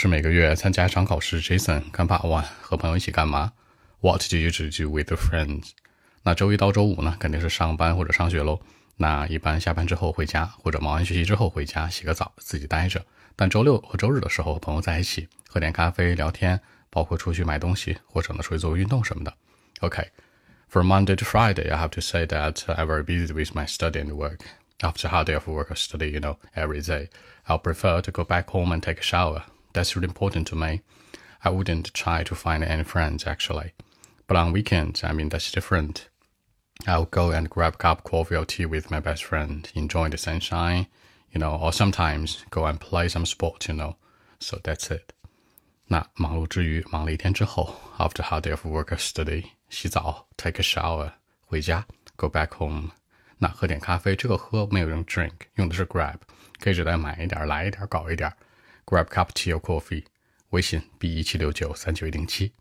是每个月参加一场考试。Jason 看 Part One 和朋友一起干嘛？What do you usually do with your friends？那周一到周五呢，肯定是上班或者上学喽。那一般下班之后回家，或者忙完学习之后回家洗个澡，自己待着。但周六和周日的时候和朋友在一起，喝点咖啡聊天，包括出去买东西，或者呢出去做个运动什么的。OK，from Monday to Friday，I have to say that I'm very busy with my study and work. After a hard day of work or study, you know, every day, I'll prefer to go back home and take a shower. That's really important to me. I wouldn't try to find any friends actually. But on weekends, I mean, that's different. I'll go and grab a cup of coffee or tea with my best friend, enjoy the sunshine, you know, or sometimes go and play some sport, you know. So that's it. 那忙碌之余，忙了一天之后，after hard day of work or study，洗澡，take a shower，回家，go back home。那喝点咖啡，这个喝没有用 drink，用的是 grab，可以指代买一点、来一点、搞一点。 Grab cup tea or coffee。微信 b 一七六九三九一零七。